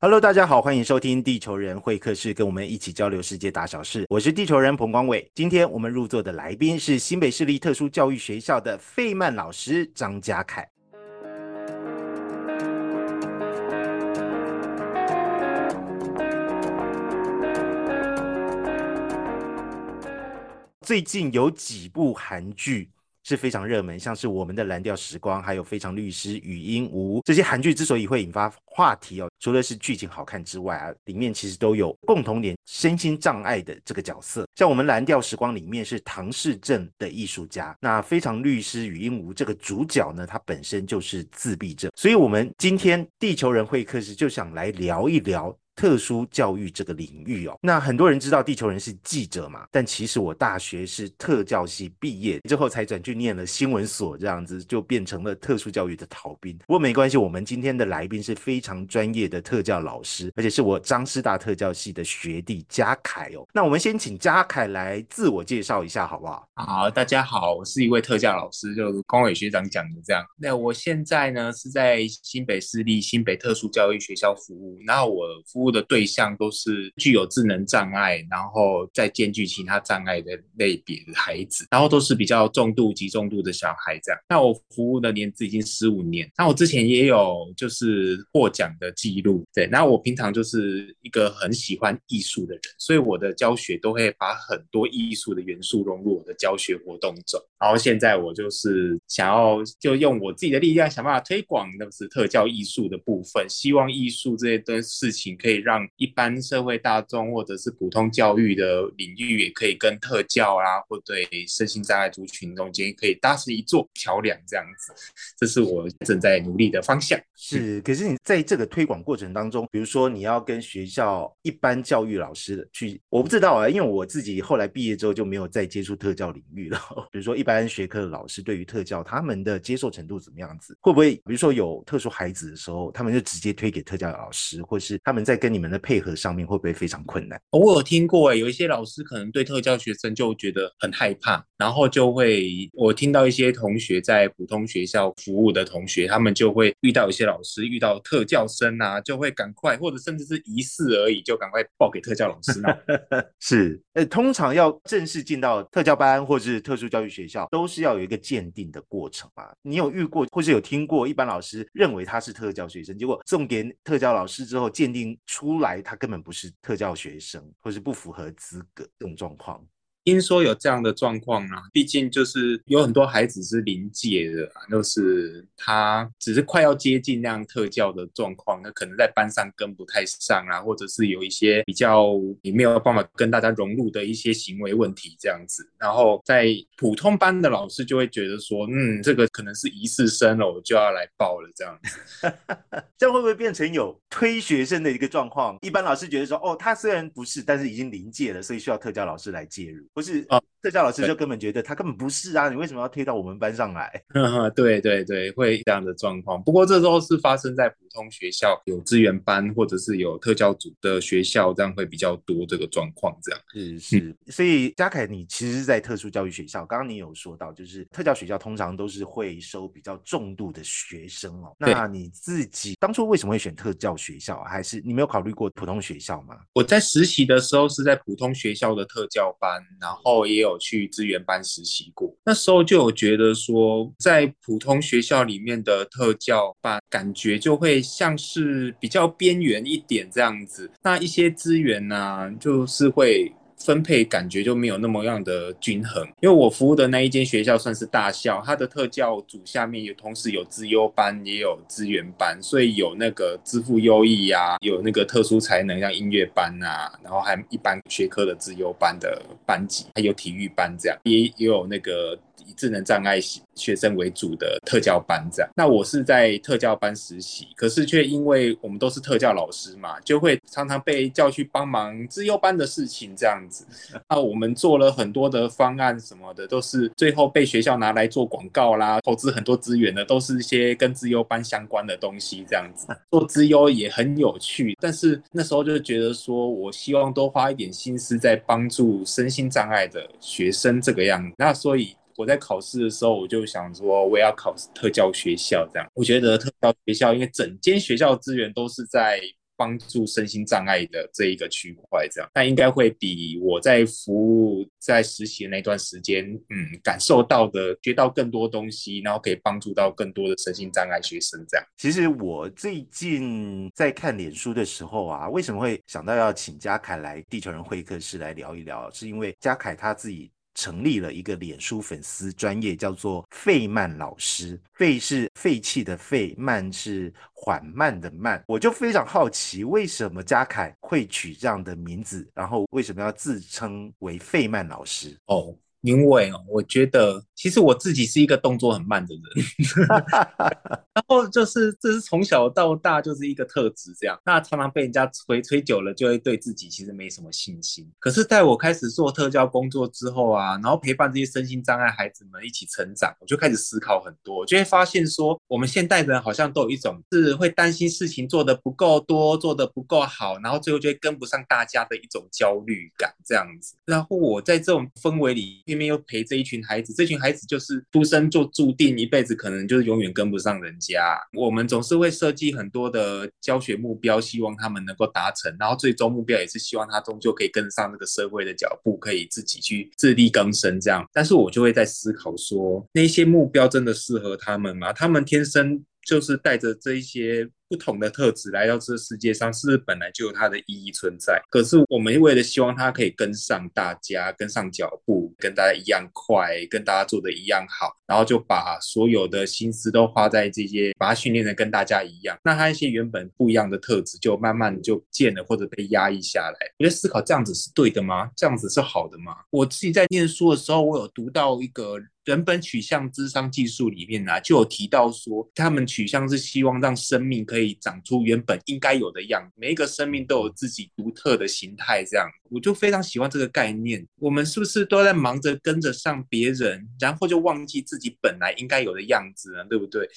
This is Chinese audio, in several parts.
Hello，大家好，欢迎收听地球人会客室，跟我们一起交流世界大小事。我是地球人彭光伟。今天我们入座的来宾是新北市立特殊教育学校的费曼老师张家凯。最近有几部韩剧。是非常热门，像是我们的蓝调时光，还有非常律师语音无这些韩剧之所以会引发话题哦，除了是剧情好看之外啊，里面其实都有共同点，身心障碍的这个角色。像我们蓝调时光里面是唐氏症的艺术家，那非常律师语音无这个主角呢，他本身就是自闭症，所以我们今天地球人会客室就想来聊一聊。特殊教育这个领域哦，那很多人知道地球人是记者嘛，但其实我大学是特教系毕业之后才转去念了新闻所，这样子就变成了特殊教育的逃兵。不过没关系，我们今天的来宾是非常专业的特教老师，而且是我张师大特教系的学弟嘉凯哦。那我们先请嘉凯来自我介绍一下好不好？好，大家好，我是一位特教老师，就光伟学长讲的这样。那我现在呢是在新北市立新北特殊教育学校服务，然后我服务。的对象都是具有智能障碍，然后再兼具其他障碍的类别的孩子，然后都是比较重度、及重度的小孩这样。那我服务的年资已经十五年，那我之前也有就是获奖的记录。对，那我平常就是一个很喜欢艺术的人，所以我的教学都会把很多艺术的元素融入我的教学活动中。然后现在我就是想要就用我自己的力量想办法推广，那不是特教艺术的部分，希望艺术这些的事情可以。让一般社会大众或者是普通教育的领域，也可以跟特教啊，或对身心障碍族群中间可以搭成一座桥梁，这样子，这是我正在努力的方向。是，可是你在这个推广过程当中，比如说你要跟学校一般教育老师去，我不知道啊，因为我自己后来毕业之后就没有再接触特教领域了。比如说一般学科的老师对于特教他们的接受程度怎么样子？会不会比如说有特殊孩子的时候，他们就直接推给特教老师，或是他们在跟跟你们的配合上面会不会非常困难？我有听过哎，有一些老师可能对特教学生就觉得很害怕，然后就会我听到一些同学在普通学校服务的同学，他们就会遇到一些老师遇到特教生啊，就会赶快或者甚至是疑似而已，就赶快报给特教老师。是，呃，通常要正式进到特教班或者是特殊教育学校，都是要有一个鉴定的过程嘛。你有遇过或是有听过一般老师认为他是特教学生，结果送给特教老师之后鉴定。出来，他根本不是特教学生，或是不符合资格这种状况。听说有这样的状况啊，毕竟就是有很多孩子是临界的，就是他只是快要接近那样特教的状况，那可能在班上跟不太上啊，或者是有一些比较你没有办法跟大家融入的一些行为问题这样子。然后在普通班的老师就会觉得说，嗯，这个可能是疑似生了，我就要来报了这样子。这样会不会变成有推学生的一个状况？一般老师觉得说，哦，他虽然不是，但是已经临界了，所以需要特教老师来介入。不是啊，特教老师就根本觉得他根本不是啊，你为什么要推到我们班上来？对对对，会这样的状况。不过这时候是发生在普通学校有资源班或者是有特教组的学校，这样会比较多这个状况。这样是是，所以嘉凯，你其实是在特殊教育学校。刚刚你有说到，就是特教学校通常都是会收比较重度的学生哦。那你自己当初为什么会选特教学校？还是你没有考虑过普通学校吗？我在实习的时候是在普通学校的特教班。然后也有去资源班实习过，那时候就有觉得说，在普通学校里面的特教班，感觉就会像是比较边缘一点这样子。那一些资源呢，就是会。分配感觉就没有那么样的均衡，因为我服务的那一间学校算是大校，它的特教组下面也同时有资优班也有资源班，所以有那个支付优异呀，有那个特殊才能像音乐班啊，然后还一般学科的资优班的班级，还有体育班这样，也也有那个。以智能障碍学生为主的特教班这样，那我是在特教班实习，可是却因为我们都是特教老师嘛，就会常常被叫去帮忙自优班的事情这样子。那我们做了很多的方案什么的，都是最后被学校拿来做广告啦，投资很多资源的，都是一些跟自优班相关的东西这样子。做自优也很有趣，但是那时候就觉得说，我希望多花一点心思在帮助身心障碍的学生这个样子。那所以。我在考试的时候，我就想说，我也要考特教学校这样。我觉得特教学校，因为整间学校资源都是在帮助身心障碍的这一个区块，这样，那应该会比我在服务在实习的那段时间，嗯，感受到的学到更多东西，然后可以帮助到更多的身心障碍学生，这样。其实我最近在看脸书的时候啊，为什么会想到要请嘉凯来地球人会客室来聊一聊？是因为嘉凯他自己。成立了一个脸书粉丝专业，叫做费曼老师。费是废弃的费，曼是缓慢的慢。我就非常好奇，为什么嘉凯会取这样的名字，然后为什么要自称为费曼老师？哦。因为哦，我觉得其实我自己是一个动作很慢的人，然后就是这是从小到大就是一个特质，这样那常常被人家吹吹久了，就会对自己其实没什么信心。可是在我开始做特教工作之后啊，然后陪伴这些身心障碍孩子们一起成长，我就开始思考很多，就会发现说，我们现代人好像都有一种是会担心事情做得不够多，做得不够好，然后最后就会跟不上大家的一种焦虑感这样子。然后我在这种氛围里。面又陪这一群孩子，这群孩子就是出生就注定一辈子可能就是永远跟不上人家。我们总是会设计很多的教学目标，希望他们能够达成，然后最终目标也是希望他终究可以跟上这个社会的脚步，可以自己去自力更生这样。但是我就会在思考说，那些目标真的适合他们吗？他们天生就是带着这一些。不同的特质来到这个世界上，是不是本来就有它的意义存在？可是我们为了希望它可以跟上大家，跟上脚步，跟大家一样快，跟大家做的一样好，然后就把所有的心思都花在这些，把它训练的跟大家一样。那他一些原本不一样的特质，就慢慢就见了或者被压抑下来。我在思考这样子是对的吗？这样子是好的吗？我自己在念书的时候，我有读到一个人本取向智商技术里面呢，就有提到说，他们取向是希望让生命可以。可以长出原本应该有的样子。每一个生命都有自己独特的形态，这样我就非常喜欢这个概念。我们是不是都在忙着跟着上别人，然后就忘记自己本来应该有的样子呢？对不对？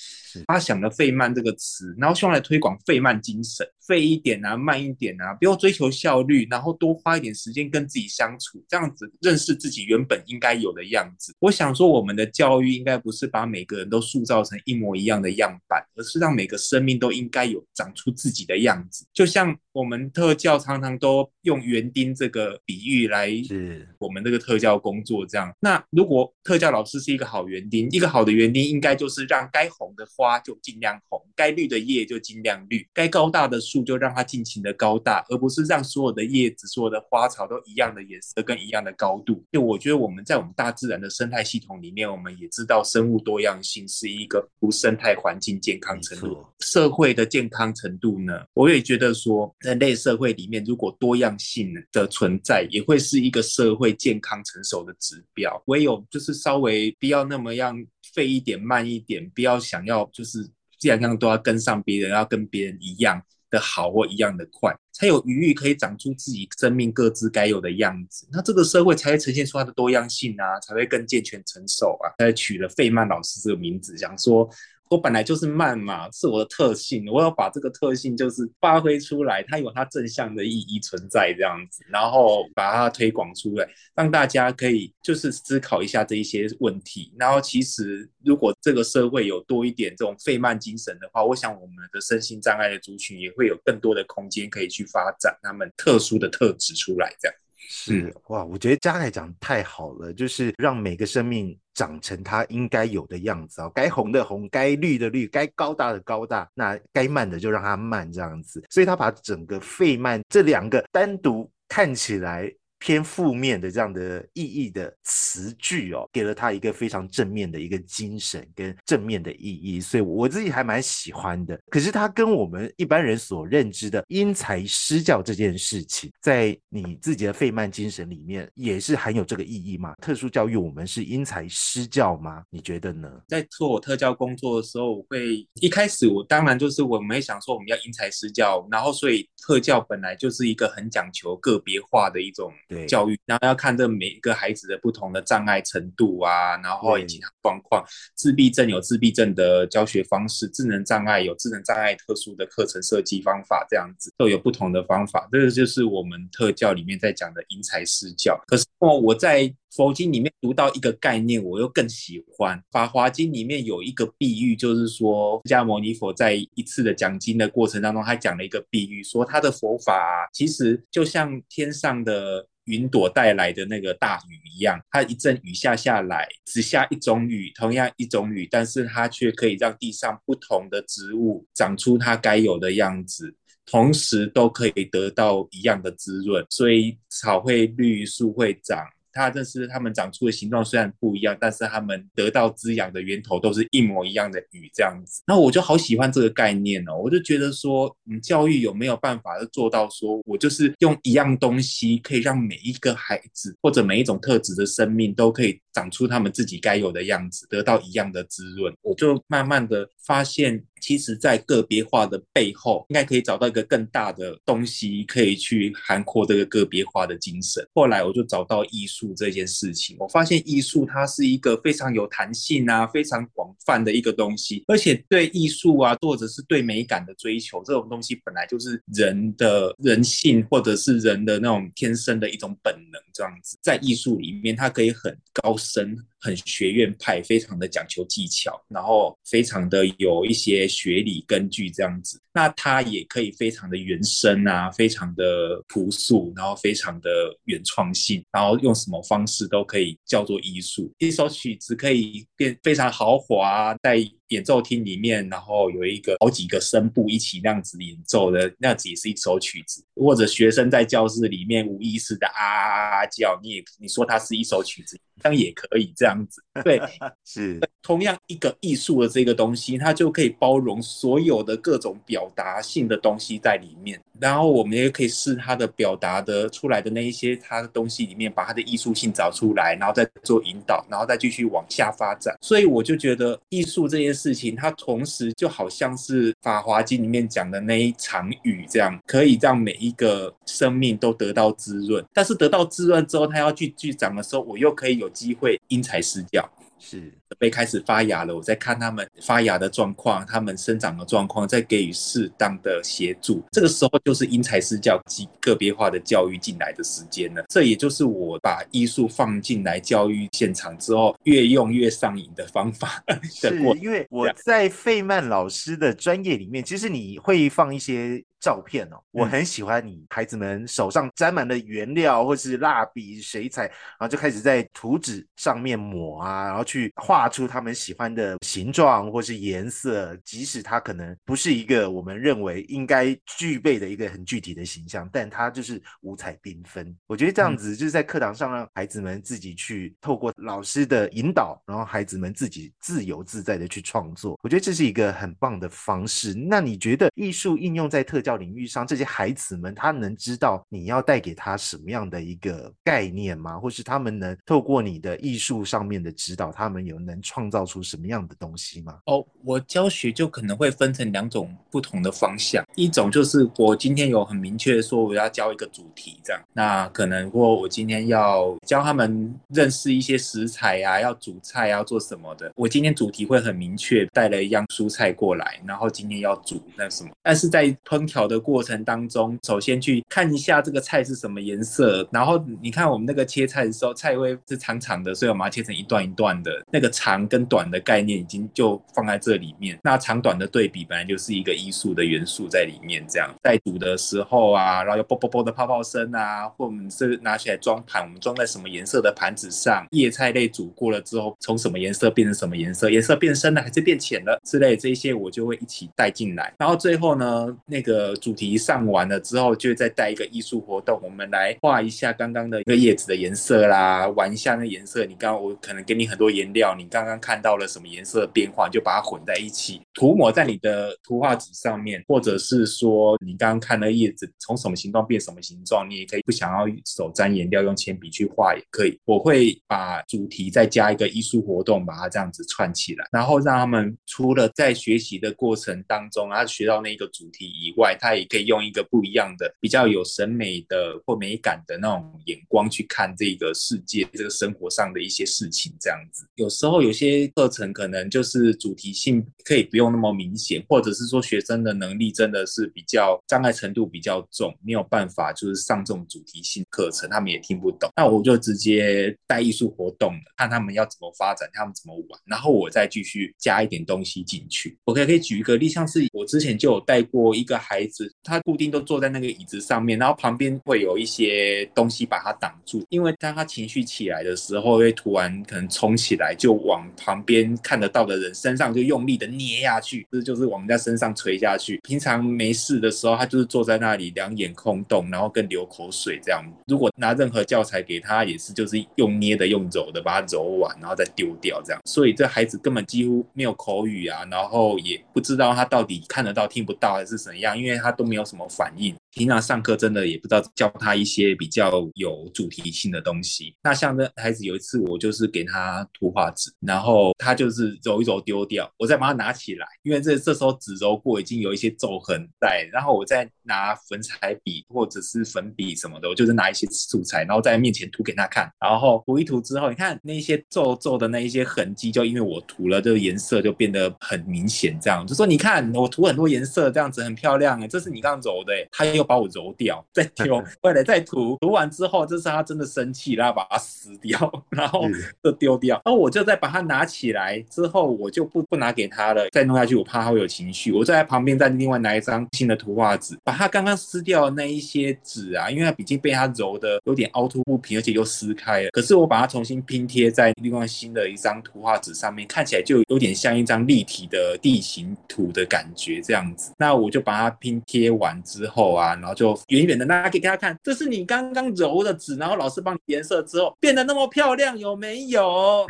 他想了“费曼”这个词，然后希望来推广费曼精神，费一点啊，慢一点啊，不要追求效率，然后多花一点时间跟自己相处，这样子认识自己原本应该有的样子。我想说，我们的教育应该不是把每个人都塑造成一模一样的样板，而是让每个生命都应。该有长出自己的样子，就像我们特教常常都用园丁这个比喻来是我们这个特教工作这样。那如果特教老师是一个好园丁，一个好的园丁应该就是让该红的花就尽量红，该绿的叶就尽量绿，该高大的树就让它尽情的高大，而不是让所有的叶子、所有的花草都一样的颜色跟一样的高度。就我觉得我们在我们大自然的生态系统里面，我们也知道生物多样性是一个不生态环境健康程度，社会的。健康程度呢？我也觉得说，人类社会里面，如果多样性的存在，也会是一个社会健康成熟的指标。唯有就是稍微不要那么样费一点、慢一点，不要想要就是这样样都要跟上别人，要跟别人一样的好或一样的快，才有余裕可以长出自己生命各自该有的样子。那这个社会才会呈现出它的多样性啊，才会更健全成熟啊。才取了费曼老师这个名字，想说。我本来就是慢嘛，是我的特性，我要把这个特性就是发挥出来，它有它正向的意义存在这样子，然后把它推广出来，让大家可以就是思考一下这一些问题。然后其实如果这个社会有多一点这种费曼精神的话，我想我们的身心障碍的族群也会有更多的空间可以去发展他们特殊的特质出来，这样。是哇，我觉得嘉凯讲太好了，就是让每个生命长成它应该有的样子啊，该红的红，该绿的绿，该高大的高大，那该慢的就让它慢这样子。所以他把整个费曼这两个单独看起来。偏负面的这样的意义的词句哦，给了他一个非常正面的一个精神跟正面的意义，所以我自己还蛮喜欢的。可是他跟我们一般人所认知的因材施教这件事情，在你自己的费曼精神里面也是含有这个意义吗？特殊教育我们是因材施教吗？你觉得呢？在做我特教工作的时候，我会一开始我当然就是我没想说我们要因材施教，然后所以特教本来就是一个很讲求个别化的一种。教育，然后要看这每一个孩子的不同的障碍程度啊，然后以及状况。自闭症有自闭症的教学方式，智能障碍有智能障碍特殊的课程设计方法，这样子都有不同的方法。这个就是我们特教里面在讲的因材施教。可是哦，我在。佛经里面读到一个概念，我又更喜欢。法华经里面有一个比喻，就是说释迦牟尼佛在一次的讲经的过程当中，他讲了一个比喻，说他的佛法其实就像天上的。云朵带来的那个大雨一样，它一阵雨下下来，只下一种雨，同样一种雨，但是它却可以让地上不同的植物长出它该有的样子，同时都可以得到一样的滋润，所以草会绿，树会长。它这是它们长出的形状虽然不一样，但是它们得到滋养的源头都是一模一样的鱼这样子。那我就好喜欢这个概念哦，我就觉得说，嗯，教育有没有办法做到说，我就是用一样东西，可以让每一个孩子或者每一种特质的生命都可以长出他们自己该有的样子，得到一样的滋润。我就慢慢的发现。其实，在个别化的背后，应该可以找到一个更大的东西，可以去涵括这个个别化的精神。后来，我就找到艺术这件事情，我发现艺术它是一个非常有弹性啊，非常广泛的一个东西，而且对艺术啊，或者是对美感的追求，这种东西本来就是人的人性，或者是人的那种天生的一种本能，这样子，在艺术里面，它可以很高神很学院派，非常的讲求技巧，然后非常的有一些学理根据这样子。那它也可以非常的原生啊，非常的朴素，然后非常的原创性，然后用什么方式都可以叫做艺术。一首曲子可以变非常豪华，在演奏厅里面，然后有一个好几个声部一起那样子演奏的，那样子也是一首曲子。或者学生在教室里面无意识的啊啊啊叫，你也你说它是一首曲子，这样也可以这样子。对，是同样一个艺术的这个东西，它就可以包容所有的各种。表达性的东西在里面，然后我们也可以试他的表达的出来的那一些他的东西里面，把他的艺术性找出来，然后再做引导，然后再继续往下发展。所以我就觉得艺术这件事情，它同时就好像是《法华经》里面讲的那一场雨，这样可以让每一个生命都得到滋润。但是得到滋润之后，它要去去长的时候，我又可以有机会因材施教。是准备开始发芽了，我在看他们发芽的状况，他们生长的状况，再给予适当的协助。这个时候就是因材施教及个别化的教育进来的时间了。这也就是我把艺术放进来教育现场之后，越用越上瘾的方法。是因为我在费曼老师的专业里面，其实你会放一些。照片哦，我很喜欢你孩子们手上沾满了原料或是蜡笔、水彩，然后就开始在图纸上面抹啊，然后去画出他们喜欢的形状或是颜色，即使它可能不是一个我们认为应该具备的一个很具体的形象，但它就是五彩缤纷。我觉得这样子就是在课堂上让孩子们自己去透过老师的引导，然后孩子们自己自由自在的去创作。我觉得这是一个很棒的方式。那你觉得艺术应用在特教？领域上，这些孩子们他能知道你要带给他什么样的一个概念吗？或是他们能透过你的艺术上面的指导，他们有能能创造出什么样的东西吗？哦，我教学就可能会分成两种不同的方向，一种就是我今天有很明确说我要教一个主题，这样，那可能或我今天要教他们认识一些食材呀，要煮菜要做什么的，我今天主题会很明确，带了一样蔬菜过来，然后今天要煮那什么，但是在烹调。的过程当中，首先去看一下这个菜是什么颜色，然后你看我们那个切菜的时候，菜会是长长的，所以我们要切成一段一段的。那个长跟短的概念已经就放在这里面。那长短的对比本来就是一个艺术的元素在里面。这样在煮的时候啊，然后有啵啵啵的泡泡声啊，或我们是拿起来装盘，我们装在什么颜色的盘子上？叶菜类煮过了之后，从什么颜色变成什么颜色？颜色变深了还是变浅了之类这些，我就会一起带进来。然后最后呢，那个。主题上完了之后，就再带一个艺术活动，我们来画一下刚刚的一个叶子的颜色啦，玩一下那颜色。你刚刚我可能给你很多颜料，你刚刚看到了什么颜色的变化，就把它混在一起，涂抹在你的图画纸上面，或者是说你刚刚看了叶子从什么形状变什么形状，你也可以不想要手沾颜料，用铅笔去画也可以。我会把主题再加一个艺术活动，把它这样子串起来，然后让他们除了在学习的过程当中，他学到那个主题以外，他也可以用一个不一样的、比较有审美的或美感的那种眼光去看这个世界、这个生活上的一些事情。这样子，有时候候有些课程可能就是主题性可以不用那么明显，或者是说学生的能力真的是比较障碍程度比较重，没有办法就是上这种主题性课程，他们也听不懂。那我就直接带艺术活动，看他们要怎么发展，他们怎么玩，然后我再继续加一点东西进去。我可可以举一个例，像是我之前就有带过一个孩子，他固定都坐在那个椅子上面，然后旁边会有一些东西把他挡住，因为当他情绪起来的时候，会突然可能冲起来，就往旁边看得到的人身上就用力的捏下去，这就是往人家身上捶下去。平常没事的时候，他就是坐在那里两眼空洞，然后跟流口水这样。如果拿任何教材给他，也是就是用捏的、用揉的把它揉完，然后再丢掉这样。所以这孩子根本几乎没有口语啊，然后也不知道他到底看得到、听不到还是怎样，因为他都没有什么反应。平常上课真的也不知道教他一些比较有主题性的东西。那像这孩子有一次，我就是给他图画纸，然后他就是揉一揉丢掉，我再把它拿起来，因为这这时候纸揉过已经有一些皱痕在，然后我再拿粉彩笔或者是粉笔什么的，我就是拿一些素材，然后在面前涂给他看，然后涂一涂之后，你看那些皱皱的那一些痕迹，就因为我涂了这个颜色就变得很明显，这样就说你看我涂很多颜色，这样子很漂亮哎，这是你刚揉的，他又。把我揉掉，再丢，后来再涂，涂完之后，这是他真的生气，然后把它撕掉，然后就丢掉。然后我就再把它拿起来之后，我就不不拿给他了，再弄下去，我怕他会有情绪。我就在旁边再另外拿一张新的图画纸，他刚刚撕掉那一些纸啊，因为它已经被他揉的有点凹凸不平，而且又撕开了。可是我把它重新拼贴在另外新的一张图画纸上面，看起来就有点像一张立体的地形图的感觉这样子。那我就把它拼贴完之后啊。然后就远远的拿给给他看，这是你刚刚揉的纸，然后老师帮你颜色之后变得那么漂亮，有没有？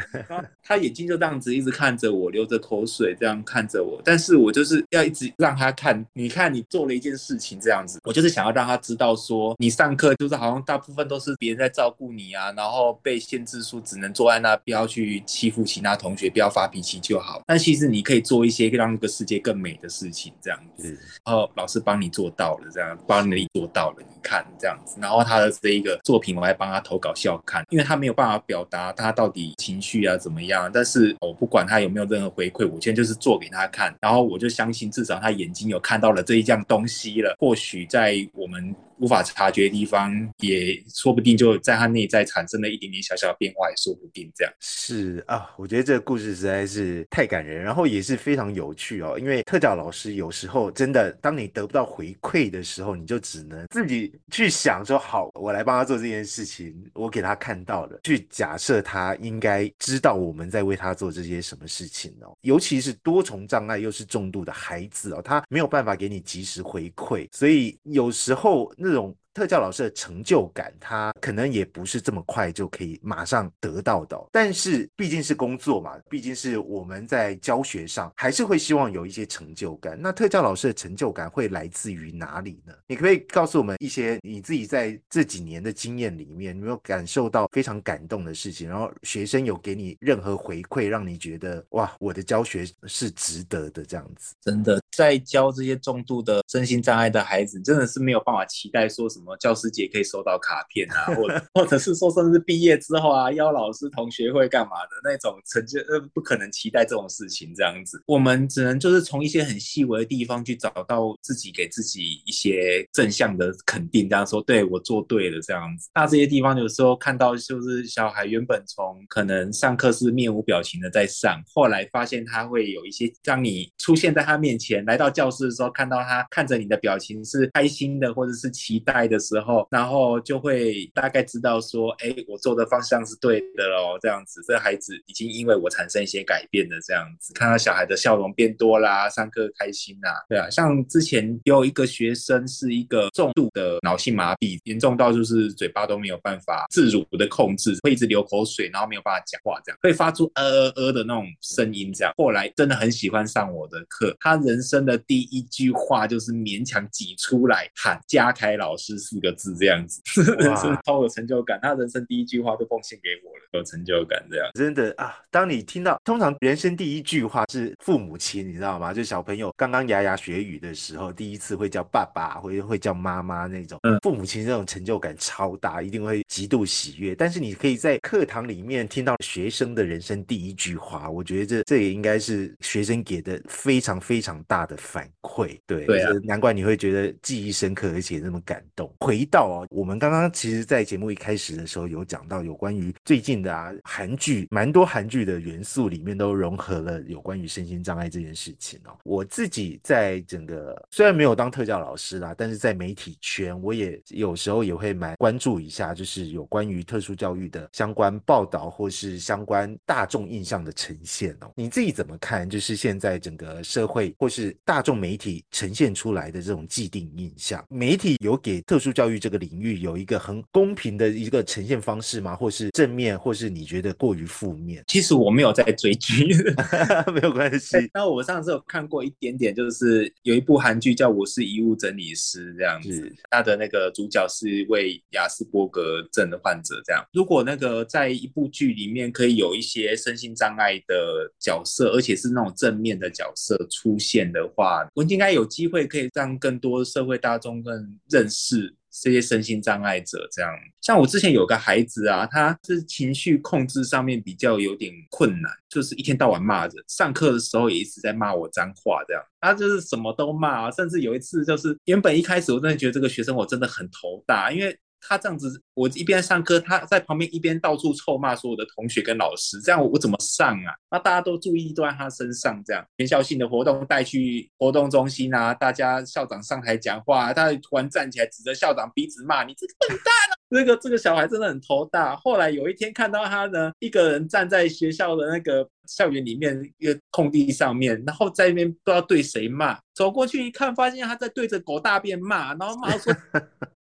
他眼睛就这样子一直看着我，流着口水这样看着我，但是我就是要一直让他看，你看你做了一件事情这样子，我就是想要让他知道说，你上课就是好像大部分都是别人在照顾你啊，然后被限制说只能坐在那，不要去欺负其他同学，不要发脾气就好。但其实你可以做一些让这个世界更美的事情，这样子，然后老师帮你做到了，这样帮。能力做到了，你看这样子，然后他的这一个作品，我还帮他投稿笑看，因为他没有办法表达他到底情绪啊怎么样，但是我不管他有没有任何回馈，我现在就是做给他看，然后我就相信至少他眼睛有看到了这一样东西了，或许在我们。无法察觉的地方，也说不定就在他内在产生了一点点小小的变化，也说不定。这样是啊，我觉得这个故事实在是太感人，然后也是非常有趣哦。因为特教老师有时候真的，当你得不到回馈的时候，你就只能自己去想说：好，我来帮他做这件事情，我给他看到了，去假设他应该知道我们在为他做这些什么事情哦。尤其是多重障碍又是重度的孩子哦，他没有办法给你及时回馈，所以有时候那。这种特教老师的成就感，他可能也不是这么快就可以马上得到的。但是毕竟是工作嘛，毕竟是我们在教学上，还是会希望有一些成就感。那特教老师的成就感会来自于哪里呢？你可以告诉我们一些你自己在这几年的经验里面，有没有感受到非常感动的事情？然后学生有给你任何回馈，让你觉得哇，我的教学是值得的这样子？真的，在教这些重度的身心障碍的孩子，真的是没有办法期待说什。什么教师节可以收到卡片啊，或者或者是说甚至毕业之后啊，邀老师同学会干嘛的那种成就，呃，不可能期待这种事情这样子。我们只能就是从一些很细微的地方去找到自己给自己一些正向的肯定，这样说对我做对了这样子。那这些地方有时候看到就是小孩原本从可能上课是面无表情的在上，后来发现他会有一些，当你出现在他面前，来到教室的时候，看到他看着你的表情是开心的或者是期待。的时候，然后就会大概知道说，哎，我做的方向是对的喽，这样子，这孩子已经因为我产生一些改变了，这样子，看到小孩的笑容变多啦，上课开心呐，对啊，像之前有一个学生是一个重度的脑性麻痹，严重到就是嘴巴都没有办法自如的控制，会一直流口水，然后没有办法讲话，这样会发出呃呃呃的那种声音，这样，后来真的很喜欢上我的课，他人生的第一句话就是勉强挤出来喊加开老师。四个字这样子，人生超有成就感。他人生第一句话都奉献给我了，有成就感这样。真的啊，当你听到通常人生第一句话是父母亲，你知道吗？就小朋友刚刚牙牙学语的时候，第一次会叫爸爸，会会叫妈妈那种，嗯父母亲这种成就感超大，一定会极度喜悦。但是你可以在课堂里面听到学生的人生第一句话，我觉得这这也应该是学生给的非常非常大的反馈。对，对啊难怪你会觉得记忆深刻，而且那么感动。回到哦，我们刚刚其实，在节目一开始的时候有讲到有关于最近的啊韩剧，蛮多韩剧的元素里面都融合了有关于身心障碍这件事情哦。我自己在整个虽然没有当特教老师啦，但是在媒体圈，我也有时候也会蛮关注一下，就是有关于特殊教育的相关报道或是相关大众印象的呈现哦。你自己怎么看？就是现在整个社会或是大众媒体呈现出来的这种既定印象，媒体有给特殊教育这个领域有一个很公平的一个呈现方式吗？或是正面，或是你觉得过于负面？其实我没有在追剧，没有关系，那我上次有看过一点点，就是有一部韩剧叫《我是遗物整理师》这样子是，他的那个主角是一位雅斯伯格症的患者。这样，如果那个在一部剧里面可以有一些身心障碍的角色，而且是那种正面的角色出现的话，我应该有机会可以让更多社会大众更认识这些身心障碍者，这样像我之前有个孩子啊，他是情绪控制上面比较有点困难，就是一天到晚骂人，上课的时候也一直在骂我脏话，这样他就是什么都骂、啊，甚至有一次就是原本一开始我真的觉得这个学生我真的很头大，因为。他这样子，我一边上课，他在旁边一边到处臭骂所有的同学跟老师，这样我我怎么上啊？那大家都注意都在他身上，这样全校性的活动带去活动中心啊，大家校长上台讲话，他突然站起来指着校长鼻子骂你这个笨蛋啊！这个这个小孩真的很头大。后来有一天看到他呢，一个人站在学校的那个校园里面一个空地上面，然后在那边不知道对谁骂，走过去一看，发现他在对着狗大便骂，然后骂说。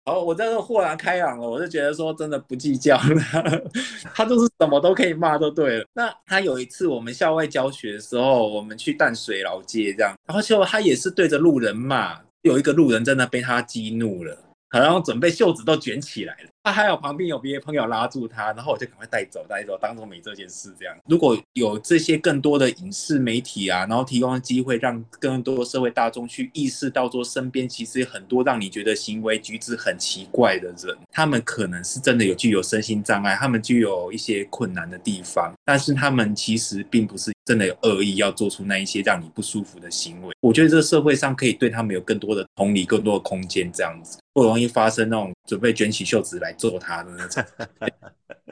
然后我真的豁然开朗了，我就觉得说真的不计较了，他就是什么都可以骂就对了。那他有一次我们校外教学的时候，我们去淡水老街这样，然后就他也是对着路人骂，有一个路人真的被他激怒了。好像准备袖子都卷起来了，他还有旁边有别的朋友拉住他，然后我就赶快带走带走，当做没这件事这样。如果有这些更多的影视媒体啊，然后提供机会让更多社会大众去意识到说，身边其实很多让你觉得行为举止很奇怪的人，他们可能是真的有具有身心障碍，他们具有一些困难的地方，但是他们其实并不是真的有恶意要做出那一些让你不舒服的行为。我觉得这个社会上可以对他们有更多的同理，更多的空间这样子。不容易发生那种准备卷起袖子来揍他的那种。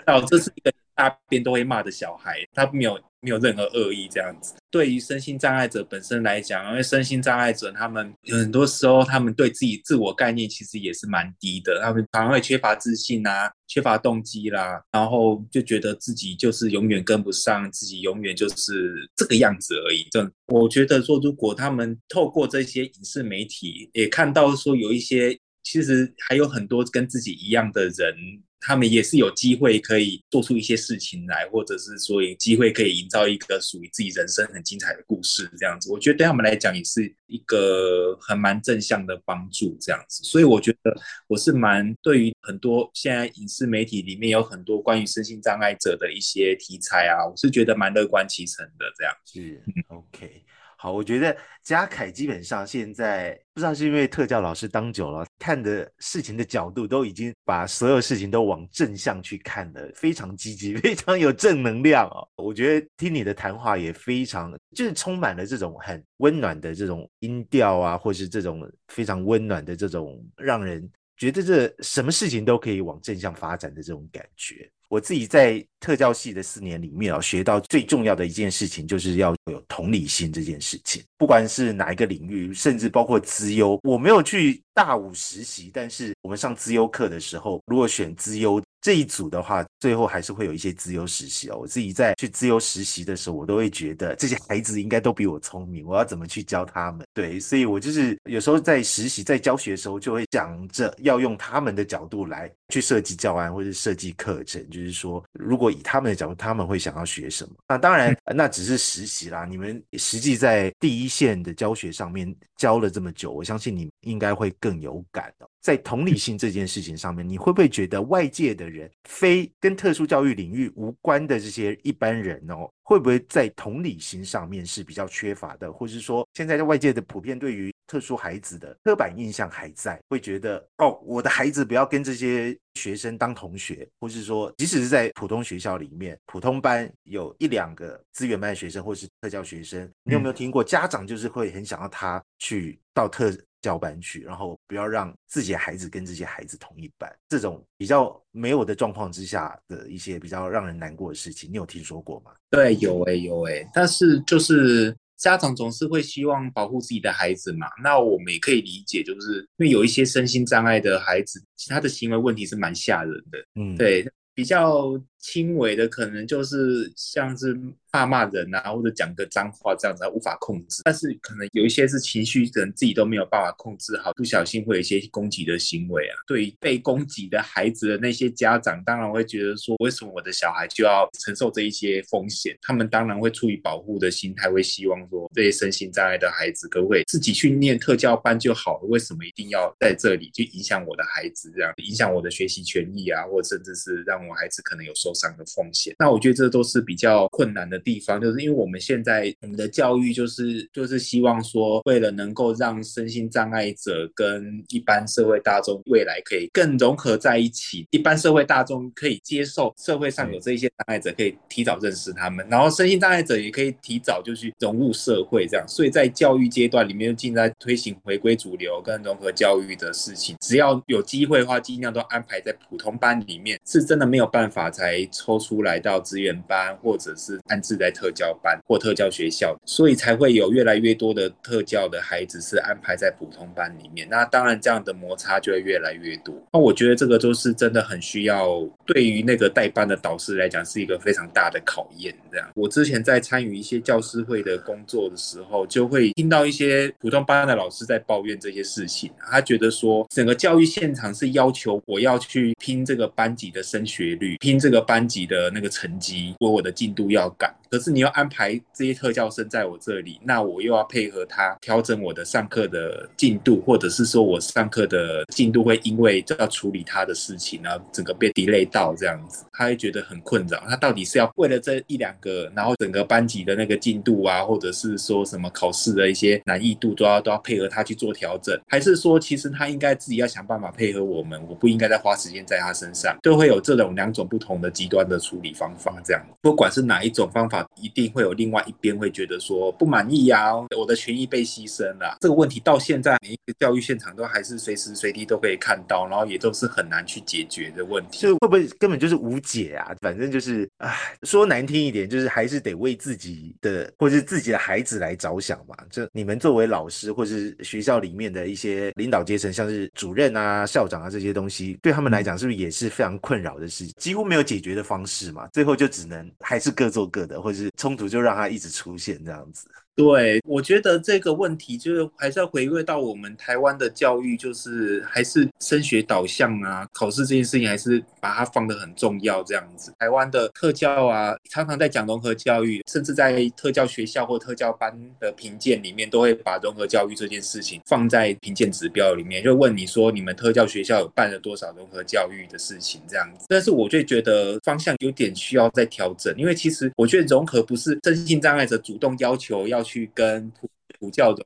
哦，这是一个大便都会骂的小孩，他没有没有任何恶意这样子。对于身心障碍者本身来讲，因为身心障碍者他们很多时候他们对自己自我概念其实也是蛮低的，他们常常会缺乏自信啊，缺乏动机啦，然后就觉得自己就是永远跟不上，自己永远就是这个样子而已。这我觉得说，如果他们透过这些影视媒体也看到说有一些。其实还有很多跟自己一样的人，他们也是有机会可以做出一些事情来，或者是说有机会可以营造一个属于自己人生很精彩的故事，这样子，我觉得对他们来讲也是一个很蛮正向的帮助，这样子。所以我觉得我是蛮对于很多现在影视媒体里面有很多关于身心障碍者的一些题材啊，我是觉得蛮乐观其成的，这样是 OK。好，我觉得嘉凯基本上现在不知道是因为特教老师当久了，看的事情的角度都已经把所有事情都往正向去看了，非常积极，非常有正能量哦。我觉得听你的谈话也非常，就是充满了这种很温暖的这种音调啊，或是这种非常温暖的这种让人觉得这什么事情都可以往正向发展的这种感觉。我自己在特教系的四年里面啊，学到最重要的一件事情，就是要有同理心这件事情。不管是哪一个领域，甚至包括资优，我没有去大五实习，但是我们上资优课的时候，如果选资优这一组的话，最后还是会有一些资优实习哦。我自己在去资优实习的时候，我都会觉得这些孩子应该都比我聪明，我要怎么去教他们？对，所以我就是有时候在实习、在教学的时候，就会想着要用他们的角度来去设计教案或者设计课程，就是说，如果以他们的角度，他们会想要学什么？那当然，那只是实习啦。你们实际在第一线的教学上面教了这么久，我相信你应该会更有感的。在同理心这件事情上面，你会不会觉得外界的人，非跟特殊教育领域无关的这些一般人哦，会不会在同理心上面是比较缺乏的，或是说，现在在外界的普遍对于特殊孩子的刻板印象还在，会觉得哦，我的孩子不要跟这些学生当同学，或是说，即使是在普通学校里面，普通班有一两个资源班的学生或是特教学生，你有没有听过家长就是会很想要他去到特。教班去，然后不要让自己的孩子跟这些孩子同一班，这种比较没有的状况之下的一些比较让人难过的事情，你有听说过吗？对，有诶，有诶，但是就是家长总是会希望保护自己的孩子嘛，那我们也可以理解，就是因为有一些身心障碍的孩子，他的行为问题是蛮吓人的，嗯，对，比较轻微的可能就是像是。骂骂人啊，或者讲个脏话这样子，无法控制。但是可能有一些是情绪，可能自己都没有办法控制好，不小心会有一些攻击的行为啊。对于被攻击的孩子的那些家长，当然会觉得说，为什么我的小孩就要承受这一些风险？他们当然会出于保护的心态，会希望说，这些身心障碍的孩子可不可以自己去念特教班就好了？为什么一定要在这里去影响我的孩子，这样影响我的学习权益啊，或甚至是让我孩子可能有受伤的风险？那我觉得这都是比较困难的。地方就是因为我们现在我们的教育就是就是希望说，为了能够让身心障碍者跟一般社会大众未来可以更融合在一起，一般社会大众可以接受社会上有这一些障碍者，可以提早认识他们，然后身心障碍者也可以提早就去融入社会，这样。所以在教育阶段里面，就尽在推行回归主流跟融合教育的事情。只要有机会的话，尽量都安排在普通班里面，是真的没有办法才抽出来到资源班或者是安置。在特教班或特教学校，所以才会有越来越多的特教的孩子是安排在普通班里面。那当然，这样的摩擦就会越来越多。那我觉得这个都是真的很需要，对于那个代班的导师来讲，是一个非常大的考验。这样，我之前在参与一些教师会的工作的时候，就会听到一些普通班的老师在抱怨这些事情。他觉得说，整个教育现场是要求我要去拼这个班级的升学率，拼这个班级的那个成绩，我我的进度要赶。可是你要安排这些特教生在我这里，那我又要配合他调整我的上课的进度，或者是说我上课的进度会因为要处理他的事情，然后整个被 delay 到这样子，他会觉得很困扰。他到底是要为了这一两个，然后整个班级的那个进度啊，或者是说什么考试的一些难易度都要都要配合他去做调整，还是说其实他应该自己要想办法配合我们，我不应该再花时间在他身上，都会有这种两种不同的极端的处理方法。这样，不管是哪一种方法。一定会有另外一边会觉得说不满意呀，我的权益被牺牲了。这个问题到现在每一个教育现场都还是随时随地都可以看到，然后也都是很难去解决的问题。就会不会根本就是无解啊？反正就是，唉，说难听一点，就是还是得为自己的或者是自己的孩子来着想嘛。就你们作为老师或是学校里面的一些领导阶层，像是主任啊、校长啊这些东西，对他们来讲是不是也是非常困扰的事？几乎没有解决的方式嘛，最后就只能还是各做各的，或是。冲突就让它一直出现这样子。对，我觉得这个问题就是还是要回归到我们台湾的教育，就是还是升学导向啊，考试这件事情还是把它放得很重要这样子。台湾的特教啊，常常在讲融合教育，甚至在特教学校或特教班的评鉴里面，都会把融合教育这件事情放在评鉴指标里面，就问你说你们特教学校有办了多少融合教育的事情这样子。但是我就觉得方向有点需要再调整，因为其实我觉得融合不是身心障碍者主动要求要。去跟普普教的。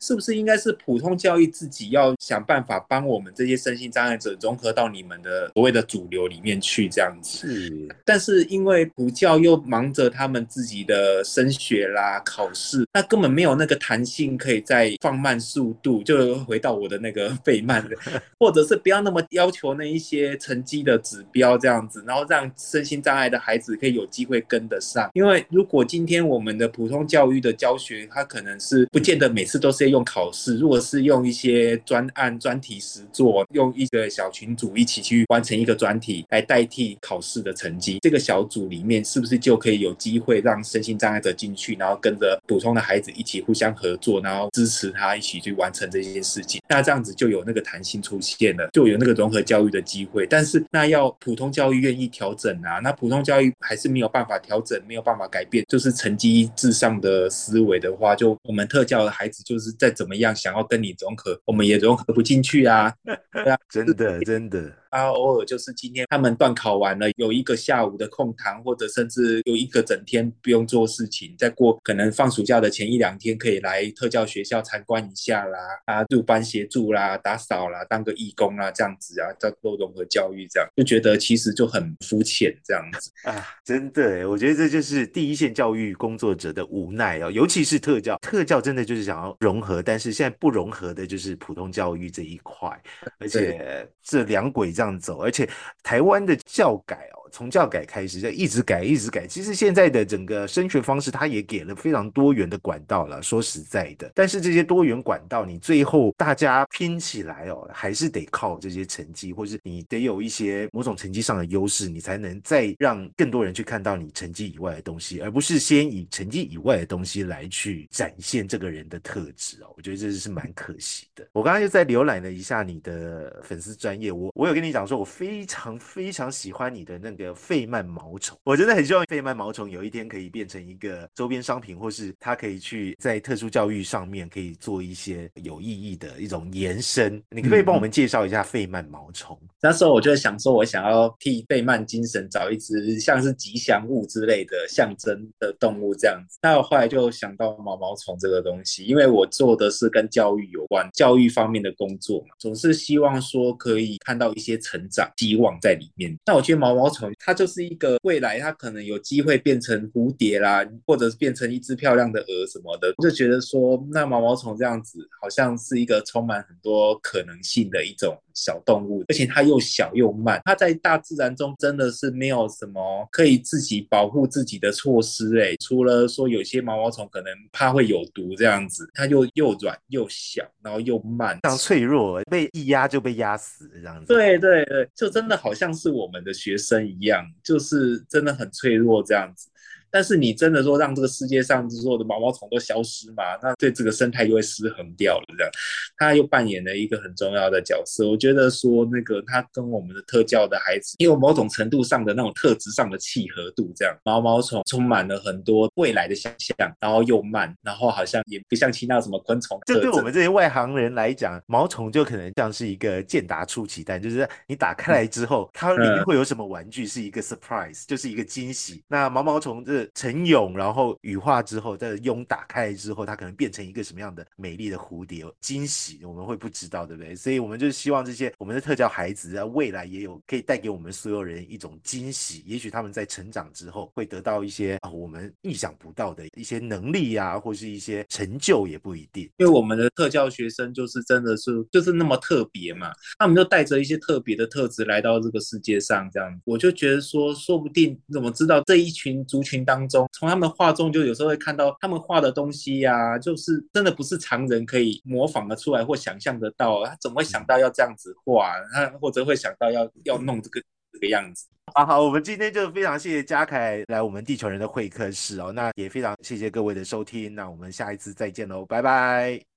是不是应该是普通教育自己要想办法帮我们这些身心障碍者融合到你们的所谓的主流里面去这样子？是。但是因为补教又忙着他们自己的升学啦、考试，那根本没有那个弹性可以再放慢速度，就回到我的那个 费曼的，或者是不要那么要求那一些成绩的指标这样子，然后让身心障碍的孩子可以有机会跟得上。因为如果今天我们的普通教育的教学，它可能是不见得每次。次都是用考试，如果是用一些专案、专题实作，用一个小群组一起去完成一个专题来代替考试的成绩，这个小组里面是不是就可以有机会让身心障碍者进去，然后跟着普通的孩子一起互相合作，然后支持他一起去完成这件事情？那这样子就有那个弹性出现了，就有那个融合教育的机会。但是那要普通教育愿意调整啊，那普通教育还是没有办法调整，没有办法改变，就是成绩至上的思维的话，就我们特教的孩子就是再怎么样想要跟你融合，我们也融合不进去啊。对啊，真的真的。啊，偶尔就是今天他们断考完了，有一个下午的空堂，或者甚至有一个整天不用做事情，再过可能放暑假的前一两天，可以来特教学校参观一下啦，啊，入班协助啦，打扫啦，当个义工啦，这样子啊，再做融合教育，这样就觉得其实就很肤浅这样子。啊，真的，我觉得这就是第一线教育工作者的无奈哦，尤其是特教，特教真的就是想要融合，但是现在不融合的就是普通教育这一块，而且这两轨这样走，而且台湾的教改哦。从教改开始，就一直改，一直改。其实现在的整个升学方式，它也给了非常多元的管道了。说实在的，但是这些多元管道，你最后大家拼起来哦，还是得靠这些成绩，或是你得有一些某种成绩上的优势，你才能再让更多人去看到你成绩以外的东西，而不是先以成绩以外的东西来去展现这个人的特质哦。我觉得这是蛮可惜的。我刚刚又在浏览了一下你的粉丝专业，我我有跟你讲说，我非常非常喜欢你的那个。费曼毛虫，我真的很希望费曼毛虫有一天可以变成一个周边商品，或是它可以去在特殊教育上面可以做一些有意义的一种延伸。你可不可以帮我们介绍一下费曼毛虫？那时候我就想说，我想要替费曼精神找一只像是吉祥物之类的象征的动物这样子。那我后来就想到毛毛虫这个东西，因为我做的是跟教育有关、教育方面的工作嘛，总是希望说可以看到一些成长希望在里面。那我觉得毛毛虫。它就是一个未来，它可能有机会变成蝴蝶啦，或者是变成一只漂亮的鹅什么的，就觉得说，那毛毛虫这样子，好像是一个充满很多可能性的一种小动物，而且它又小又慢，它在大自然中真的是没有什么可以自己保护自己的措施哎，除了说有些毛毛虫可能怕会有毒这样子，它又又软又小，然后又慢，非常脆弱，被一压就被压死这样子。对对对，就真的好像是我们的学生一样。一样就是真的很脆弱这样子。但是你真的说让这个世界上所有的毛毛虫都消失嘛？那对这个生态又会失衡掉了。这样，他又扮演了一个很重要的角色。我觉得说那个他跟我们的特教的孩子，有某种程度上的那种特质上的契合度。这样，毛毛虫充满了很多未来的想象，然后又慢，然后好像也不像其他什么昆虫。这对我们这些外行人来讲，毛虫就可能像是一个健达出奇蛋，就是你打开来之后，它里面会有什么玩具，是一个 surprise，就是一个惊喜。那毛毛虫这。成蛹，然后羽化之后，在蛹打开之后，它可能变成一个什么样的美丽的蝴蝶？惊喜我们会不知道，对不对？所以，我们就希望这些我们的特教孩子在未来也有可以带给我们所有人一种惊喜。也许他们在成长之后会得到一些啊我们意想不到的一些能力啊，或是一些成就也不一定。因为我们的特教学生就是真的是就是那么特别嘛，他们就带着一些特别的特质来到这个世界上，这样我就觉得说，说不定怎么知道这一群族群当当中。从他们画中，就有时候会看到他们画的东西呀，就是真的不是常人可以模仿的出来或想象得到。他怎么会想到要这样子画？他或者会想到要要弄这个这个样子？好好，我们今天就非常谢谢嘉凯来我们地球人的会客室哦。那也非常谢谢各位的收听，那我们下一次再见喽，拜拜。